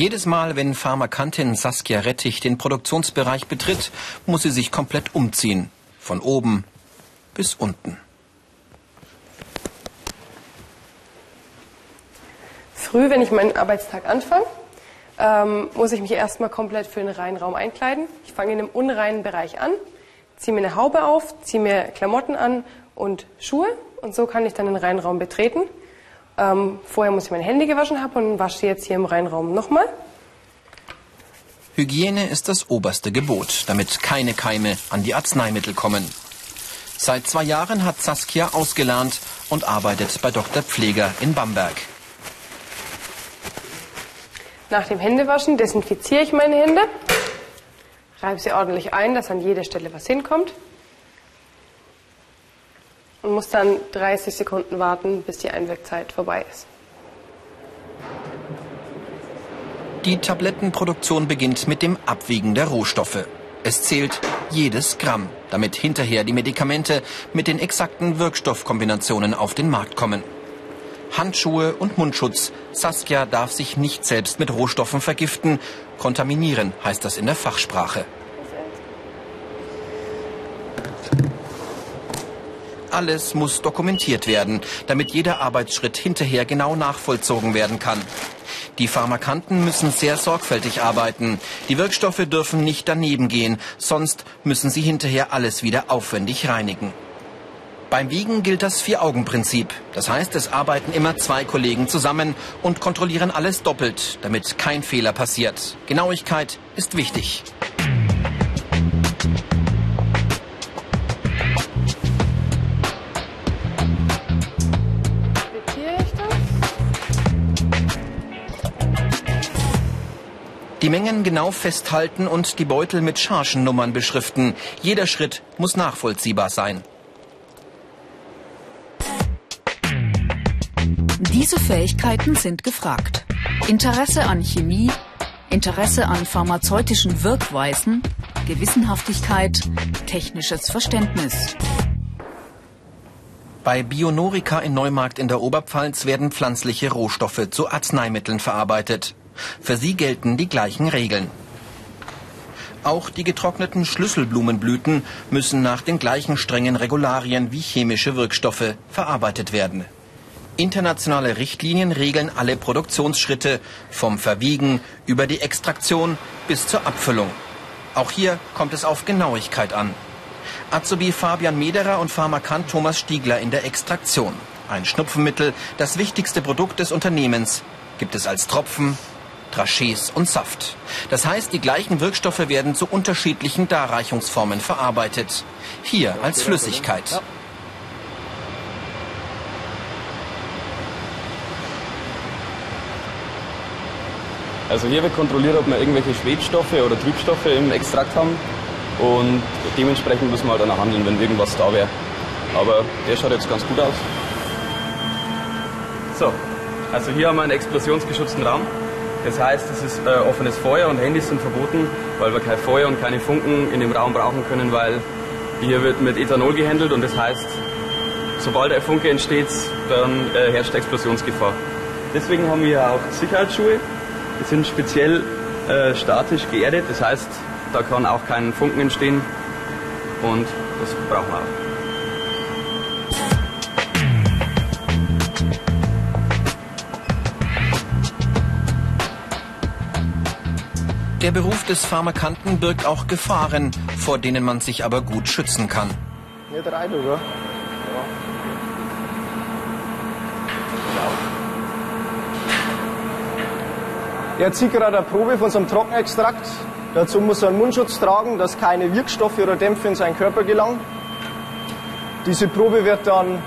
Jedes Mal, wenn Pharmakantin Saskia Rettich den Produktionsbereich betritt, muss sie sich komplett umziehen. Von oben bis unten. Früh, wenn ich meinen Arbeitstag anfange, ähm, muss ich mich erstmal komplett für den reinen Raum einkleiden. Ich fange in einem unreinen Bereich an, ziehe mir eine Haube auf, ziehe mir Klamotten an und Schuhe und so kann ich dann den reinen Raum betreten. Ähm, vorher muss ich meine Hände gewaschen haben und wasche jetzt hier im reinen Raum nochmal. Hygiene ist das oberste Gebot, damit keine Keime an die Arzneimittel kommen. Seit zwei Jahren hat Saskia ausgelernt und arbeitet bei Dr. Pfleger in Bamberg. Nach dem Händewaschen desinfiziere ich meine Hände, reibe sie ordentlich ein, dass an jede Stelle was hinkommt und muss dann 30 Sekunden warten, bis die Einwirkzeit vorbei ist. Die Tablettenproduktion beginnt mit dem Abwiegen der Rohstoffe. Es zählt jedes Gramm, damit hinterher die Medikamente mit den exakten Wirkstoffkombinationen auf den Markt kommen. Handschuhe und Mundschutz. Saskia darf sich nicht selbst mit Rohstoffen vergiften. Kontaminieren heißt das in der Fachsprache. Alles muss dokumentiert werden, damit jeder Arbeitsschritt hinterher genau nachvollzogen werden kann. Die Pharmakanten müssen sehr sorgfältig arbeiten. Die Wirkstoffe dürfen nicht daneben gehen, sonst müssen sie hinterher alles wieder aufwendig reinigen. Beim Wiegen gilt das Vier-Augen-Prinzip. Das heißt, es arbeiten immer zwei Kollegen zusammen und kontrollieren alles doppelt, damit kein Fehler passiert. Genauigkeit ist wichtig. Die Mengen genau festhalten und die Beutel mit Chargennummern beschriften. Jeder Schritt muss nachvollziehbar sein. Diese Fähigkeiten sind gefragt. Interesse an Chemie, Interesse an pharmazeutischen Wirkweisen, Gewissenhaftigkeit, technisches Verständnis. Bei Bionorica in Neumarkt in der Oberpfalz werden pflanzliche Rohstoffe zu Arzneimitteln verarbeitet. Für sie gelten die gleichen Regeln. Auch die getrockneten Schlüsselblumenblüten müssen nach den gleichen strengen Regularien wie chemische Wirkstoffe verarbeitet werden. Internationale Richtlinien regeln alle Produktionsschritte, vom Verwiegen über die Extraktion bis zur Abfüllung. Auch hier kommt es auf Genauigkeit an. Azubi Fabian Mederer und Pharmakant Thomas Stiegler in der Extraktion. Ein Schnupfenmittel, das wichtigste Produkt des Unternehmens, gibt es als Tropfen, Trachés und Saft. Das heißt, die gleichen Wirkstoffe werden zu unterschiedlichen Darreichungsformen verarbeitet. Hier als Flüssigkeit. Also hier wird kontrolliert, ob wir irgendwelche Schwebstoffe oder Trübstoffe im Extrakt haben und dementsprechend müssen wir halt dann handeln, wenn irgendwas da wäre. Aber der schaut jetzt ganz gut aus. So, also hier haben wir einen explosionsgeschützten Raum. Das heißt, es ist äh, offenes Feuer und Handys sind verboten, weil wir kein Feuer und keine Funken in dem Raum brauchen können, weil hier wird mit Ethanol gehandelt und das heißt, sobald ein Funke entsteht, dann äh, herrscht Explosionsgefahr. Deswegen haben wir auch Sicherheitsschuhe, die sind speziell äh, statisch geerdet, das heißt, da kann auch kein Funken entstehen und das brauchen wir auch. Der Beruf des Pharmakanten birgt auch Gefahren, vor denen man sich aber gut schützen kann. Nicht rein, oder? Er zieht gerade eine Probe von so einem Trockenextrakt. Dazu muss er einen Mundschutz tragen, dass keine Wirkstoffe oder Dämpfe in seinen Körper gelangen. Diese Probe wird dann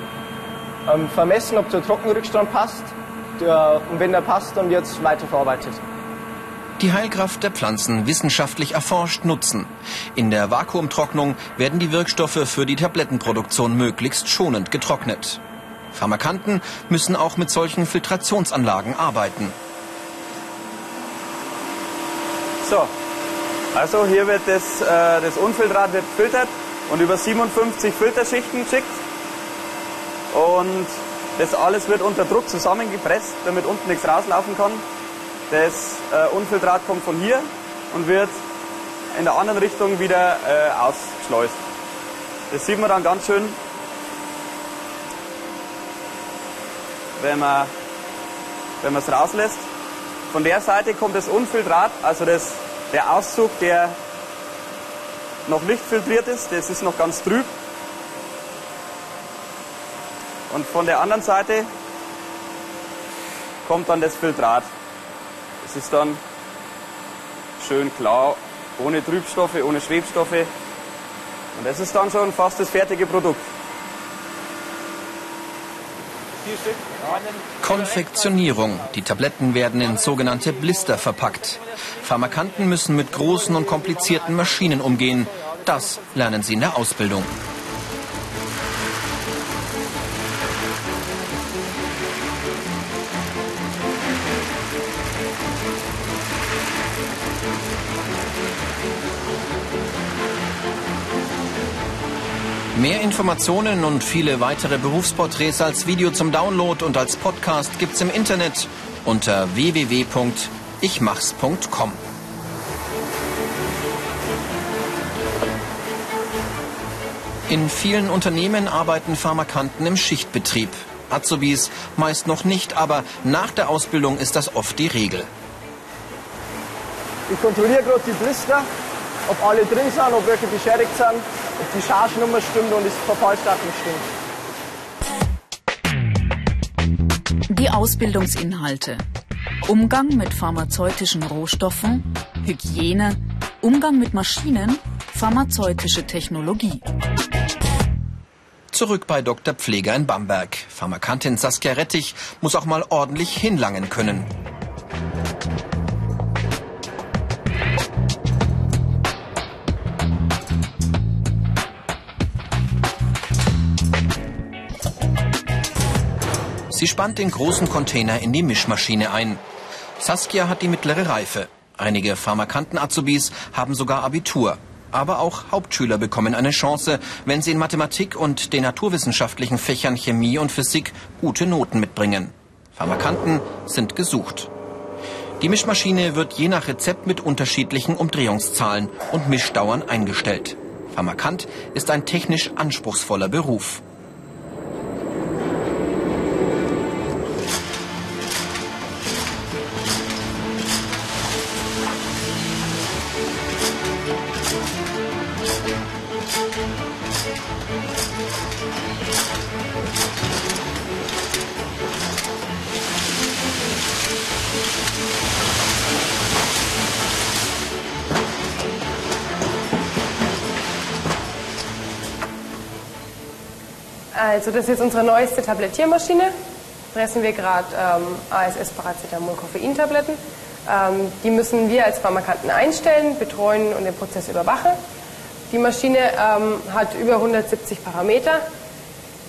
ähm, vermessen, ob der Trockenrückstand passt. Der, und wenn der passt, dann wird es weiterverarbeitet. Die Heilkraft der Pflanzen wissenschaftlich erforscht nutzen. In der Vakuumtrocknung werden die Wirkstoffe für die Tablettenproduktion möglichst schonend getrocknet. Pharmakanten müssen auch mit solchen Filtrationsanlagen arbeiten. So, also hier wird das, äh, das Unfiltrat wird filtert und über 57 Filterschichten geschickt. Und das alles wird unter Druck zusammengepresst, damit unten nichts rauslaufen kann. Das äh, Unfiltrat kommt von hier und wird in der anderen Richtung wieder äh, ausgeschleust. Das sieht man dann ganz schön, wenn man wenn es rauslässt. Von der Seite kommt das Unfiltrat, also das, der Auszug, der noch nicht filtriert ist, das ist noch ganz trüb. Und von der anderen Seite kommt dann das Filtrat. Das ist dann schön klar, ohne Trübstoffe, ohne Schwebstoffe. Und das ist dann schon fast das fertige Produkt. Konfektionierung. Die Tabletten werden in sogenannte Blister verpackt. Pharmakanten müssen mit großen und komplizierten Maschinen umgehen. Das lernen sie in der Ausbildung. Mehr Informationen und viele weitere Berufsporträts als Video zum Download und als Podcast gibt's im Internet unter www.ichmachs.com. In vielen Unternehmen arbeiten Pharmakanten im Schichtbetrieb. Azubis meist noch nicht, aber nach der Ausbildung ist das oft die Regel. Ich kontrolliere gerade die Blister, ob alle drin sind, ob welche beschädigt sind, ob die Chargenummer stimmt und das Verfallsdatum stimmt. Die Ausbildungsinhalte. Umgang mit pharmazeutischen Rohstoffen, Hygiene, Umgang mit Maschinen, pharmazeutische Technologie. Zurück bei Dr. Pfleger in Bamberg. Pharmakantin Saskia Rettich muss auch mal ordentlich hinlangen können. Sie spannt den großen Container in die Mischmaschine ein. Saskia hat die mittlere Reife. Einige Pharmakanten-Azubis haben sogar Abitur. Aber auch Hauptschüler bekommen eine Chance, wenn sie in Mathematik und den naturwissenschaftlichen Fächern Chemie und Physik gute Noten mitbringen. Pharmakanten sind gesucht. Die Mischmaschine wird je nach Rezept mit unterschiedlichen Umdrehungszahlen und Mischdauern eingestellt. Pharmakant ist ein technisch anspruchsvoller Beruf. Also das ist jetzt unsere neueste Tablettiermaschine. Pressen wir gerade ähm, ASS Paracetamol Koffeintabletten. Ähm, die müssen wir als Pharmakanten einstellen, betreuen und den Prozess überwachen. Die Maschine ähm, hat über 170 Parameter.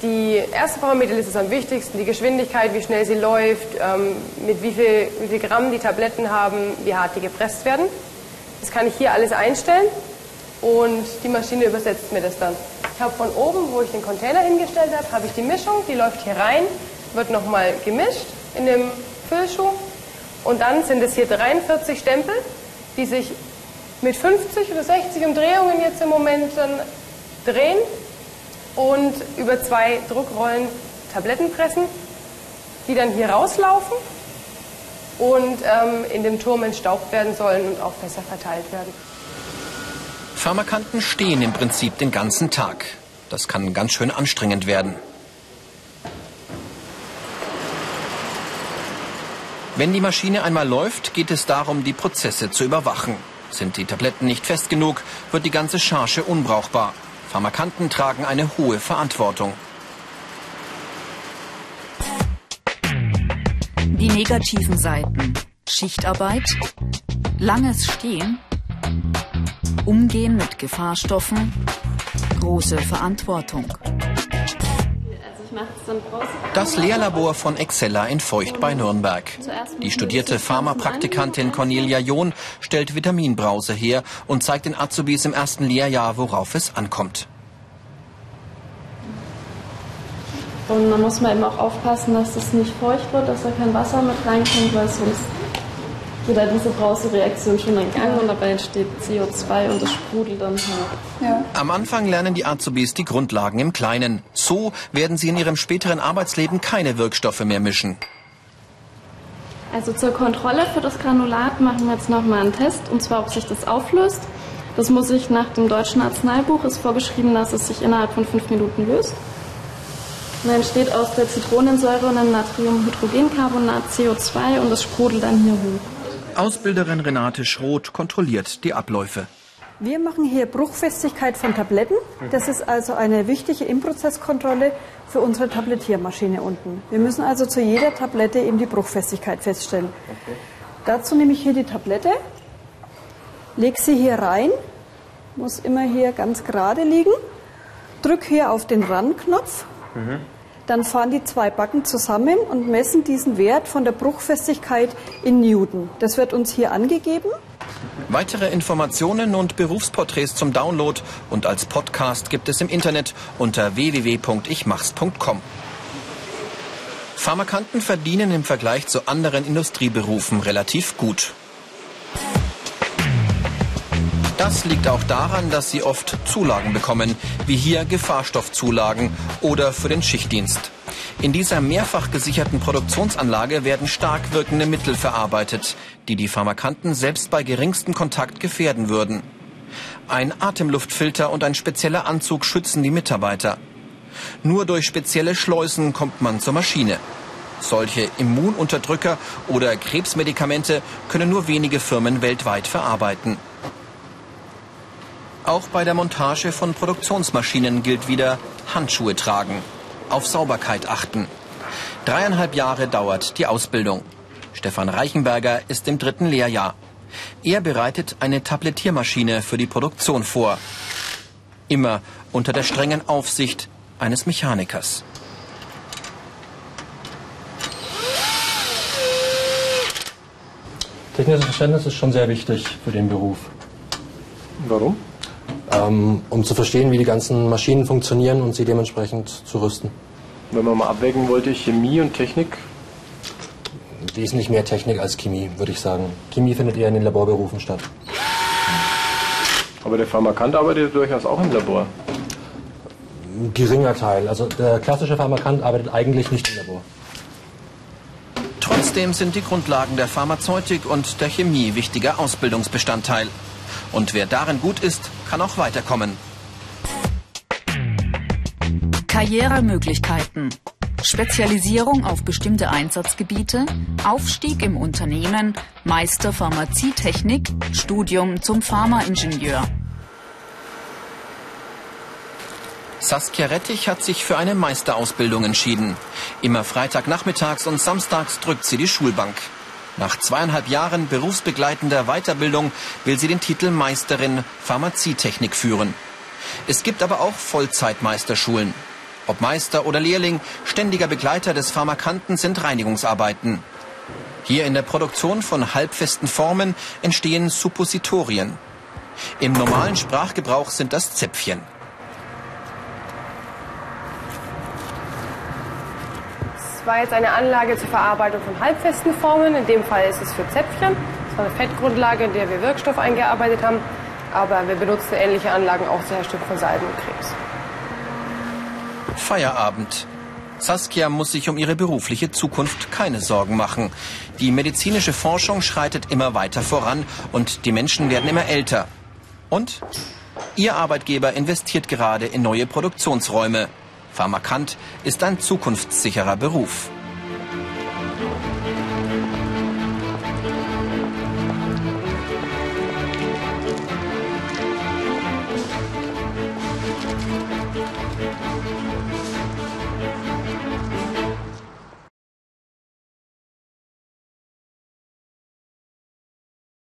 Die erste Parameterliste ist am wichtigsten, die Geschwindigkeit, wie schnell sie läuft, ähm, mit wie viel, wie viel Gramm die Tabletten haben, wie hart die gepresst werden. Das kann ich hier alles einstellen und die Maschine übersetzt mir das dann. Ich habe von oben, wo ich den Container hingestellt habe, habe ich die Mischung, die läuft hier rein, wird nochmal gemischt in dem Füllschuh und dann sind es hier 43 Stempel, die sich mit 50 oder 60 Umdrehungen jetzt im Moment dann drehen und über zwei Druckrollen Tabletten pressen, die dann hier rauslaufen und ähm, in dem Turm entstaubt werden sollen und auch besser verteilt werden. Pharmakanten stehen im Prinzip den ganzen Tag. Das kann ganz schön anstrengend werden. Wenn die Maschine einmal läuft, geht es darum, die Prozesse zu überwachen. Sind die Tabletten nicht fest genug, wird die ganze Charge unbrauchbar. Pharmakanten tragen eine hohe Verantwortung. Die negativen Seiten. Schichtarbeit, langes Stehen, Umgehen mit Gefahrstoffen, große Verantwortung. Das Lehrlabor von Excella in Feucht bei Nürnberg. Die studierte Pharmapraktikantin Cornelia John stellt Vitaminbrause her und zeigt den Azubis im ersten Lehrjahr, worauf es ankommt. Und man muss mal eben auch aufpassen, dass es nicht feucht wird, dass da kein Wasser mit reinkommt, weil sonst geht halt diese Brausereaktion schon in Gang und dabei entsteht CO2 und das sprudelt dann hoch. Ja. Am Anfang lernen die Azubis die Grundlagen im Kleinen. So werden sie in ihrem späteren Arbeitsleben keine Wirkstoffe mehr mischen. Also zur Kontrolle für das Granulat machen wir jetzt nochmal einen Test, und zwar, ob sich das auflöst. Das muss sich nach dem deutschen Arzneibuch, ist vorgeschrieben, dass es sich innerhalb von fünf Minuten löst. Und dann entsteht aus der Zitronensäure und dem Natriumhydrogencarbonat CO2 und das sprudelt dann hier hoch. Ausbilderin Renate Schroth kontrolliert die Abläufe. Wir machen hier Bruchfestigkeit von Tabletten. Das ist also eine wichtige Improzesskontrolle für unsere Tablettiermaschine unten. Wir müssen also zu jeder Tablette eben die Bruchfestigkeit feststellen. Okay. Dazu nehme ich hier die Tablette, lege sie hier rein, muss immer hier ganz gerade liegen, drücke hier auf den Run-Knopf, mhm. Dann fahren die zwei Backen zusammen und messen diesen Wert von der Bruchfestigkeit in Newton. Das wird uns hier angegeben. Weitere Informationen und Berufsporträts zum Download und als Podcast gibt es im Internet unter www.ichmachs.com. Pharmakanten verdienen im Vergleich zu anderen Industrieberufen relativ gut. Das liegt auch daran, dass sie oft Zulagen bekommen, wie hier Gefahrstoffzulagen oder für den Schichtdienst. In dieser mehrfach gesicherten Produktionsanlage werden stark wirkende Mittel verarbeitet, die die Pharmakanten selbst bei geringstem Kontakt gefährden würden. Ein Atemluftfilter und ein spezieller Anzug schützen die Mitarbeiter. Nur durch spezielle Schleusen kommt man zur Maschine. Solche Immununterdrücker oder Krebsmedikamente können nur wenige Firmen weltweit verarbeiten. Auch bei der Montage von Produktionsmaschinen gilt wieder Handschuhe tragen auf Sauberkeit achten. Dreieinhalb Jahre dauert die Ausbildung. Stefan Reichenberger ist im dritten Lehrjahr. Er bereitet eine Tablettiermaschine für die Produktion vor. Immer unter der strengen Aufsicht eines Mechanikers. Technisches Verständnis ist schon sehr wichtig für den Beruf. Warum? Ähm, um zu verstehen, wie die ganzen Maschinen funktionieren und sie dementsprechend zu rüsten. Wenn man mal abwägen wollte, Chemie und Technik? Wesentlich mehr Technik als Chemie, würde ich sagen. Chemie findet eher in den Laborberufen statt. Aber der Pharmakant arbeitet durchaus auch im Labor. Geringer Teil. Also der klassische Pharmakant arbeitet eigentlich nicht im Labor. Trotzdem sind die Grundlagen der Pharmazeutik und der Chemie wichtiger Ausbildungsbestandteil. Und wer darin gut ist, kann auch weiterkommen. Karrieremöglichkeiten. Spezialisierung auf bestimmte Einsatzgebiete, Aufstieg im Unternehmen, Meister Pharmazietechnik, Studium zum Pharmaingenieur. Saskia Rettich hat sich für eine Meisterausbildung entschieden. Immer Freitagnachmittags und samstags drückt sie die Schulbank. Nach zweieinhalb Jahren berufsbegleitender Weiterbildung will sie den Titel Meisterin Pharmazietechnik führen. Es gibt aber auch Vollzeitmeisterschulen. Ob Meister oder Lehrling, ständiger Begleiter des Pharmakanten sind Reinigungsarbeiten. Hier in der Produktion von halbfesten Formen entstehen Suppositorien. Im normalen Sprachgebrauch sind das Zäpfchen. War jetzt eine Anlage zur Verarbeitung von halbfesten Formen. In dem Fall ist es für Zäpfchen. Das war eine Fettgrundlage, in der wir Wirkstoff eingearbeitet haben. Aber wir benutzen ähnliche Anlagen auch zur Herstellung von Salben und Cremes. Feierabend. Saskia muss sich um ihre berufliche Zukunft keine Sorgen machen. Die medizinische Forschung schreitet immer weiter voran und die Menschen werden immer älter. Und ihr Arbeitgeber investiert gerade in neue Produktionsräume. Pharmakant ist ein zukunftssicherer Beruf.